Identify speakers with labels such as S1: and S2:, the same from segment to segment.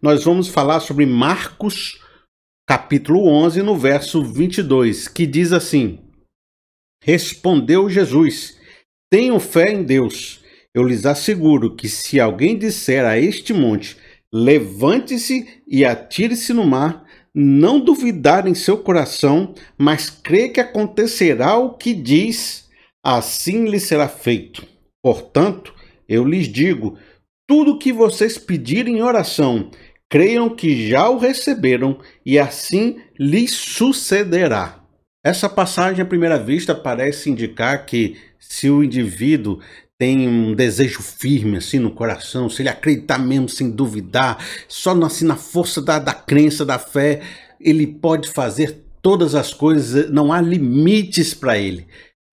S1: nós vamos falar sobre Marcos, capítulo 11, no verso 22, que diz assim: Respondeu Jesus: Tenho fé em Deus. Eu lhes asseguro que se alguém disser a este monte: Levante-se e atire-se no mar, não duvidar em seu coração, mas crê que acontecerá o que diz, assim lhe será feito. Portanto, eu lhes digo: tudo o que vocês pedirem em oração, creiam que já o receberam e assim lhes sucederá. Essa passagem à primeira vista parece indicar que se o indivíduo tem um desejo firme assim no coração, se ele acreditar mesmo sem duvidar, só assim na força da, da crença, da fé, ele pode fazer todas as coisas, não há limites para ele.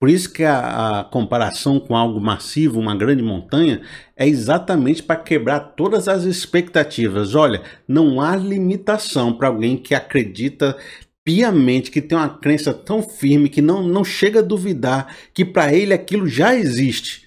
S1: Por isso que a, a, comparação com algo massivo, uma grande montanha, é exatamente para quebrar todas as expectativas. Olha, não há limitação para alguém que acredita piamente, que tem uma crença tão firme que não, não chega a duvidar que para ele aquilo já existe.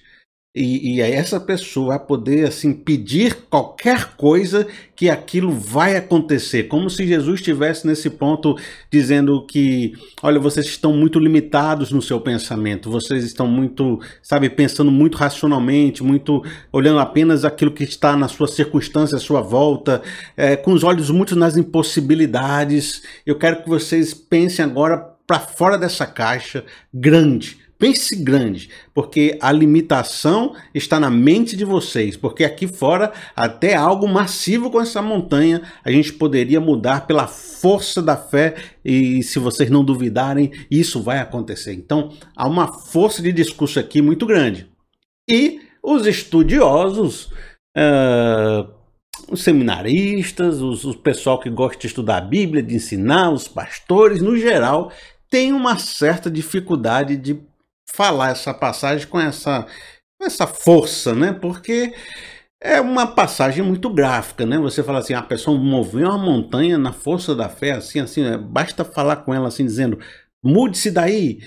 S1: E, e essa pessoa vai poder assim pedir qualquer coisa que aquilo vai acontecer, como se Jesus estivesse nesse ponto dizendo que, olha, vocês estão muito limitados no seu pensamento, vocês estão muito, sabe, pensando muito racionalmente, muito olhando apenas aquilo que está na sua circunstância, à sua volta, é, com os olhos muito nas impossibilidades. Eu quero que vocês pensem agora para fora dessa caixa grande Pense grande, porque a limitação está na mente de vocês, porque aqui fora, até algo massivo com essa montanha, a gente poderia mudar pela força da fé, e se vocês não duvidarem, isso vai acontecer. Então, há uma força de discurso aqui muito grande. E os estudiosos, uh, os seminaristas, os, o pessoal que gosta de estudar a Bíblia, de ensinar, os pastores, no geral, têm uma certa dificuldade de falar essa passagem com essa, essa força, né? Porque é uma passagem muito gráfica, né? Você fala assim, a pessoa moveu uma montanha na força da fé, assim, assim, é, basta falar com ela assim, dizendo, mude-se daí,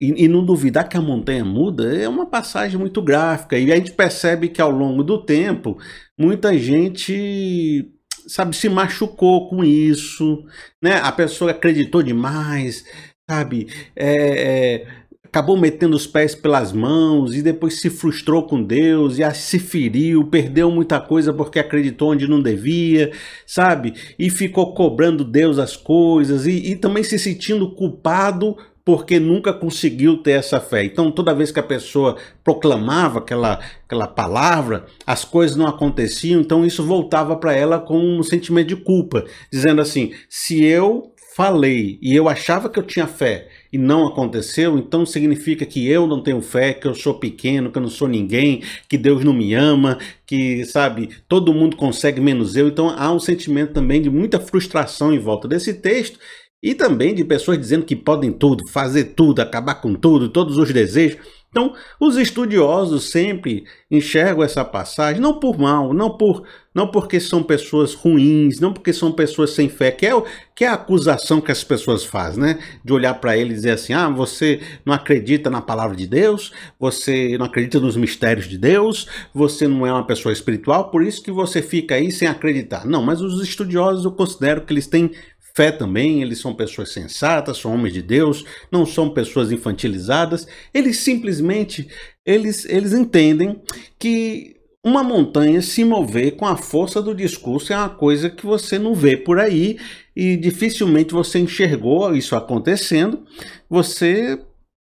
S1: e, e, não duvidar que a montanha muda, é uma passagem muito gráfica. E a gente percebe que ao longo do tempo, muita gente, sabe, se machucou com isso, né? A pessoa acreditou demais, sabe? É, é, acabou metendo os pés pelas mãos e depois se frustrou com Deus e se feriu, perdeu muita coisa porque acreditou onde não devia, sabe? E ficou cobrando Deus as coisas e, e também se sentindo culpado porque nunca conseguiu ter essa fé. Então, toda vez que a pessoa proclamava aquela, aquela palavra, as coisas não aconteciam, então isso voltava para ela com um sentimento de culpa, dizendo assim: se eu falei e eu achava que eu tinha fé e não aconteceu, então significa que eu não tenho fé, que eu sou pequeno, que eu não sou ninguém, que Deus não me ama, que, sabe, todo mundo consegue menos eu. Então há um sentimento também de muita frustração em volta desse texto e também de pessoas dizendo que podem tudo, fazer tudo, acabar com tudo, todos os desejos. Então, os estudiosos sempre enxergam essa passagem não por mal, não por não porque são pessoas ruins, não porque são pessoas sem fé, que é, que é a acusação que as pessoas fazem, né? De olhar para ele e dizer assim: "Ah, você não acredita na palavra de Deus, você não acredita nos mistérios de Deus, você não é uma pessoa espiritual, por isso que você fica aí sem acreditar". Não, mas os estudiosos eu considero que eles têm fé também, eles são pessoas sensatas, são homens de Deus, não são pessoas infantilizadas. Eles simplesmente eles, eles entendem que uma montanha se mover com a força do discurso é uma coisa que você não vê por aí e dificilmente você enxergou isso acontecendo. Você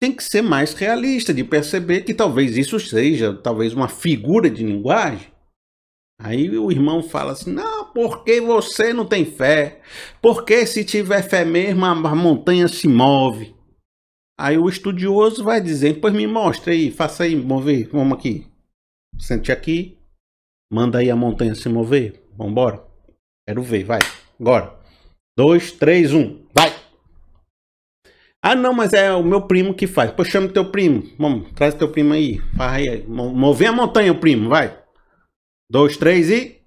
S1: tem que ser mais realista de perceber que talvez isso seja talvez uma figura de linguagem Aí o irmão fala assim: não, porque você não tem fé? Porque se tiver fé mesmo, a montanha se move. Aí o estudioso vai dizer: pois me mostra aí, faça aí, mover, vamos aqui. Sente aqui, manda aí a montanha se mover. Vambora. Quero ver, vai. Agora. Dois, três, um, vai. Ah, não, mas é o meu primo que faz. Pois chama teu primo. Vamos, traz teu primo aí. Vai aí. Mover a montanha, primo, vai. Dois, três e.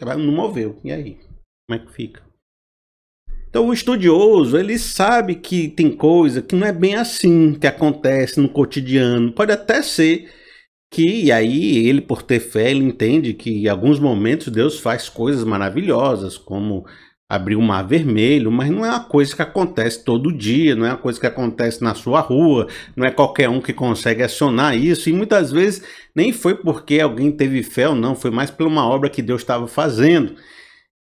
S1: Não moveu. E aí? Como é que fica? Então, o estudioso, ele sabe que tem coisa que não é bem assim que acontece no cotidiano. Pode até ser que e aí ele por ter fé ele entende que em alguns momentos Deus faz coisas maravilhosas como abrir o mar vermelho, mas não é uma coisa que acontece todo dia, não é uma coisa que acontece na sua rua, não é qualquer um que consegue acionar isso, e muitas vezes nem foi porque alguém teve fé ou não, foi mais por uma obra que Deus estava fazendo.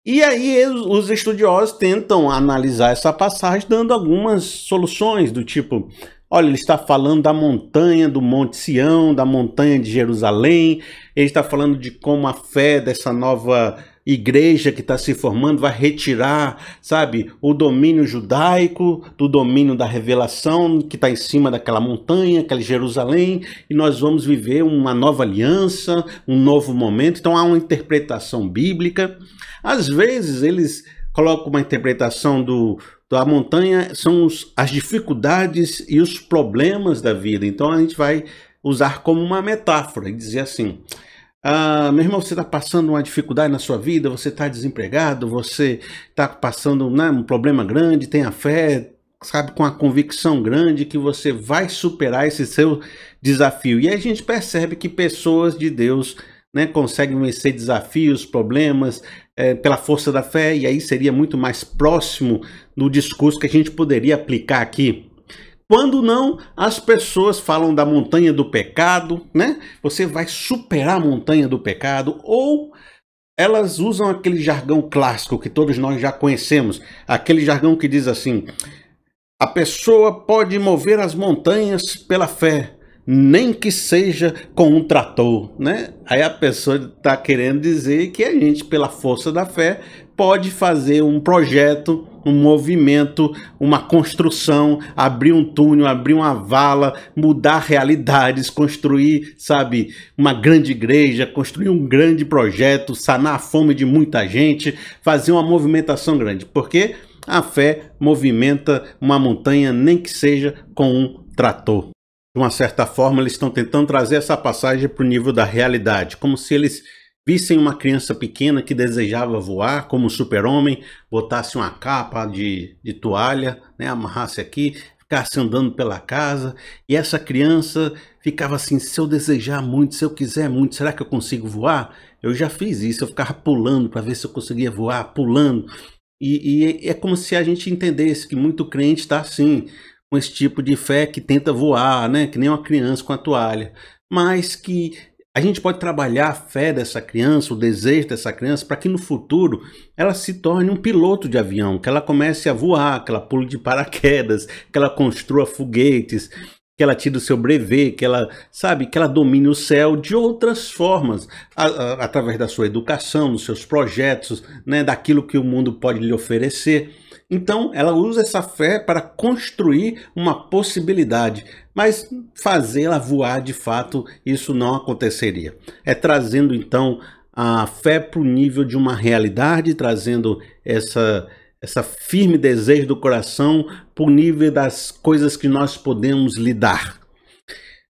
S1: E aí os estudiosos tentam analisar essa passagem dando algumas soluções do tipo, olha, ele está falando da montanha do Monte Sião, da montanha de Jerusalém, ele está falando de como a fé dessa nova igreja que está se formando vai retirar, sabe, o domínio judaico do domínio da revelação que está em cima daquela montanha, aquela Jerusalém, e nós vamos viver uma nova aliança, um novo momento. Então há uma interpretação bíblica. Às vezes eles colocam uma interpretação do da montanha são os, as dificuldades e os problemas da vida. Então a gente vai usar como uma metáfora e dizer assim: ah, meu irmão, você está passando uma dificuldade na sua vida, você está desempregado, você está passando né, um problema grande, tenha fé, sabe, com a convicção grande que você vai superar esse seu desafio. E a gente percebe que pessoas de Deus né, conseguem vencer desafios, problemas, é, pela força da fé, e aí seria muito mais próximo do discurso que a gente poderia aplicar aqui quando não, as pessoas falam da montanha do pecado, né? Você vai superar a montanha do pecado, ou elas usam aquele jargão clássico que todos nós já conhecemos, aquele jargão que diz assim: a pessoa pode mover as montanhas pela fé, nem que seja com um trator, né? Aí a pessoa está querendo dizer que a gente, pela força da fé, pode fazer um projeto, um movimento, uma construção, abrir um túnel, abrir uma vala, mudar realidades, construir, sabe, uma grande igreja, construir um grande projeto, sanar a fome de muita gente, fazer uma movimentação grande. Porque a fé movimenta uma montanha, nem que seja com um trator. De uma certa forma, eles estão tentando trazer essa passagem para o nível da realidade, como se eles vissem uma criança pequena que desejava voar como super-homem, botasse uma capa de, de toalha, né, amarrasse aqui, ficasse andando pela casa, e essa criança ficava assim: se eu desejar muito, se eu quiser muito, será que eu consigo voar? Eu já fiz isso, eu ficava pulando para ver se eu conseguia voar, pulando. E, e é como se a gente entendesse que muito crente está assim, com esse tipo de fé que tenta voar, né? Que nem uma criança com a toalha. Mas que a gente pode trabalhar a fé dessa criança, o desejo dessa criança, para que no futuro ela se torne um piloto de avião, que ela comece a voar, que ela pule de paraquedas, que ela construa foguetes, que ela tire o seu brevet, que ela, sabe, que ela domine o céu de outras formas, a, a, através da sua educação, dos seus projetos, né, daquilo que o mundo pode lhe oferecer. Então, ela usa essa fé para construir uma possibilidade, mas fazê-la voar de fato, isso não aconteceria. É trazendo então a fé para o nível de uma realidade, trazendo essa essa firme desejo do coração para o nível das coisas que nós podemos lidar.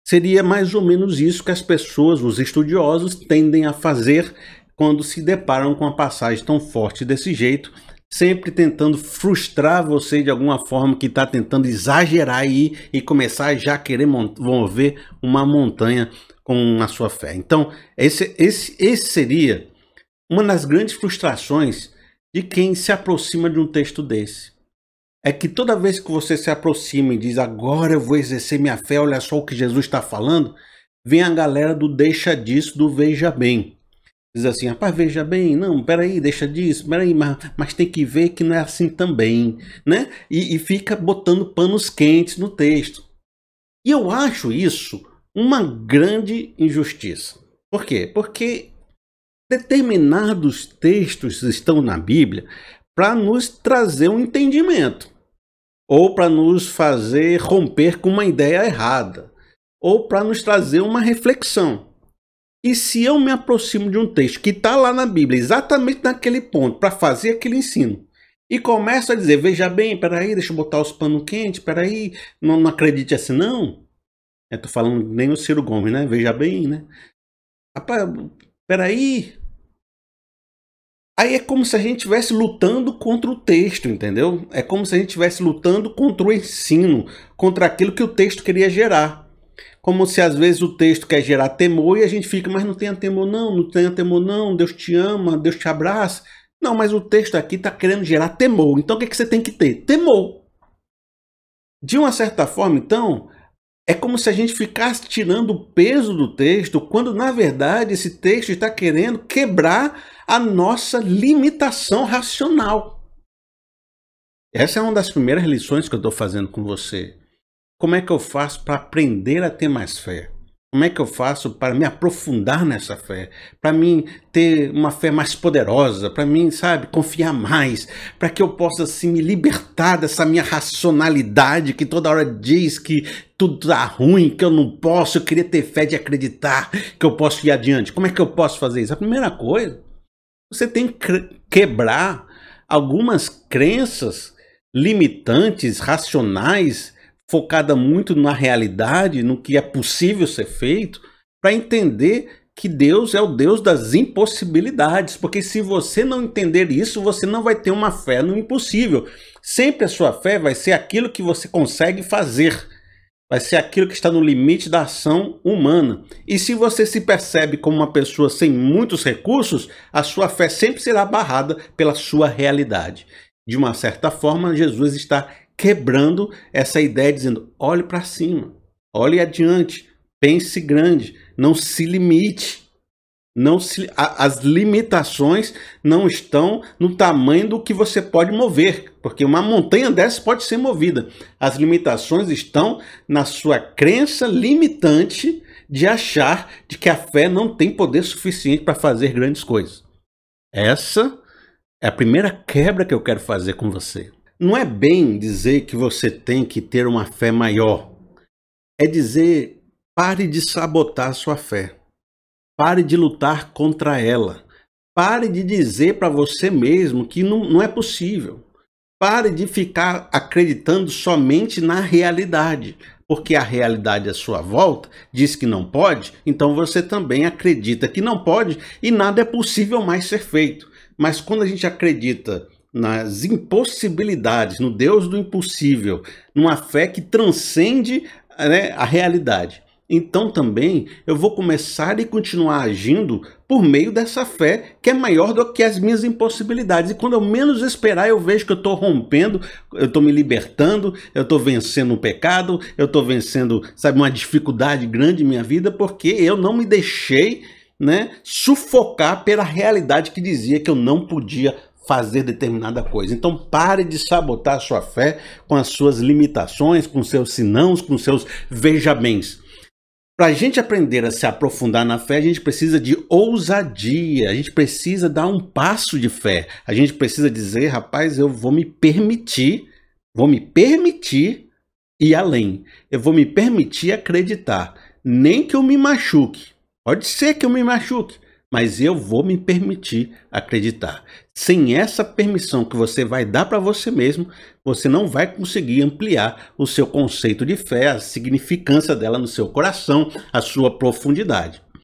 S1: Seria mais ou menos isso que as pessoas, os estudiosos, tendem a fazer quando se deparam com uma passagem tão forte desse jeito sempre tentando frustrar você de alguma forma que está tentando exagerar aí e começar a já querer mover uma montanha com a sua fé. Então, esse, esse, esse seria uma das grandes frustrações de quem se aproxima de um texto desse. É que toda vez que você se aproxima e diz agora eu vou exercer minha fé, olha só o que Jesus está falando, vem a galera do deixa disso, do veja bem. Diz assim, rapaz, veja bem, não, peraí, deixa disso, peraí, mas, mas tem que ver que não é assim também, né? E, e fica botando panos quentes no texto. E eu acho isso uma grande injustiça. Por quê? Porque determinados textos estão na Bíblia para nos trazer um entendimento, ou para nos fazer romper com uma ideia errada, ou para nos trazer uma reflexão. E se eu me aproximo de um texto que está lá na Bíblia, exatamente naquele ponto, para fazer aquele ensino, e começo a dizer, veja bem, peraí, deixa eu botar os panos quentes, peraí, não, não acredite assim, não. Eu tô falando nem o Ciro Gomes, né? Veja bem, né? Rapaz, peraí. Aí é como se a gente estivesse lutando contra o texto, entendeu? É como se a gente estivesse lutando contra o ensino, contra aquilo que o texto queria gerar. Como se às vezes o texto quer gerar temor e a gente fica, mas não tenha temor não, não tenha temor não, Deus te ama, Deus te abraça. Não, mas o texto aqui está querendo gerar temor. Então o que, que você tem que ter? Temor. De uma certa forma, então, é como se a gente ficasse tirando o peso do texto, quando na verdade esse texto está querendo quebrar a nossa limitação racional. Essa é uma das primeiras lições que eu estou fazendo com você. Como é que eu faço para aprender a ter mais fé? Como é que eu faço para me aprofundar nessa fé? Para mim ter uma fé mais poderosa, para mim, sabe, confiar mais, para que eu possa assim me libertar dessa minha racionalidade que toda hora diz que tudo tá ruim, que eu não posso, eu queria ter fé de acreditar que eu posso ir adiante. Como é que eu posso fazer isso? A primeira coisa, você tem que quebrar algumas crenças limitantes, racionais focada muito na realidade, no que é possível ser feito, para entender que Deus é o Deus das impossibilidades, porque se você não entender isso, você não vai ter uma fé no impossível. Sempre a sua fé vai ser aquilo que você consegue fazer, vai ser aquilo que está no limite da ação humana. E se você se percebe como uma pessoa sem muitos recursos, a sua fé sempre será barrada pela sua realidade. De uma certa forma, Jesus está quebrando essa ideia, dizendo: olhe para cima, olhe adiante, pense grande, não se limite. Não se, a, as limitações não estão no tamanho do que você pode mover, porque uma montanha dessa pode ser movida. As limitações estão na sua crença limitante de achar de que a fé não tem poder suficiente para fazer grandes coisas. Essa é a primeira quebra que eu quero fazer com você. Não é bem dizer que você tem que ter uma fé maior. É dizer, pare de sabotar sua fé. Pare de lutar contra ela. Pare de dizer para você mesmo que não, não é possível. Pare de ficar acreditando somente na realidade, porque a realidade à sua volta diz que não pode, então você também acredita que não pode e nada é possível mais ser feito. Mas quando a gente acredita nas impossibilidades, no Deus do impossível, numa fé que transcende né, a realidade. Então também eu vou começar e continuar agindo por meio dessa fé que é maior do que as minhas impossibilidades. E quando eu menos esperar, eu vejo que eu estou rompendo, eu estou me libertando, eu estou vencendo um pecado, eu estou vencendo, sabe, uma dificuldade grande em minha vida, porque eu não me deixei né, sufocar pela realidade que dizia que eu não podia fazer determinada coisa. Então pare de sabotar a sua fé com as suas limitações, com seus sinãos, com seus veja bens. Para a gente aprender a se aprofundar na fé, a gente precisa de ousadia, a gente precisa dar um passo de fé. A gente precisa dizer, rapaz, eu vou me permitir, vou me permitir ir além. Eu vou me permitir acreditar. Nem que eu me machuque. Pode ser que eu me machuque, mas eu vou me permitir acreditar. Sem essa permissão que você vai dar para você mesmo, você não vai conseguir ampliar o seu conceito de fé, a significância dela no seu coração, a sua profundidade.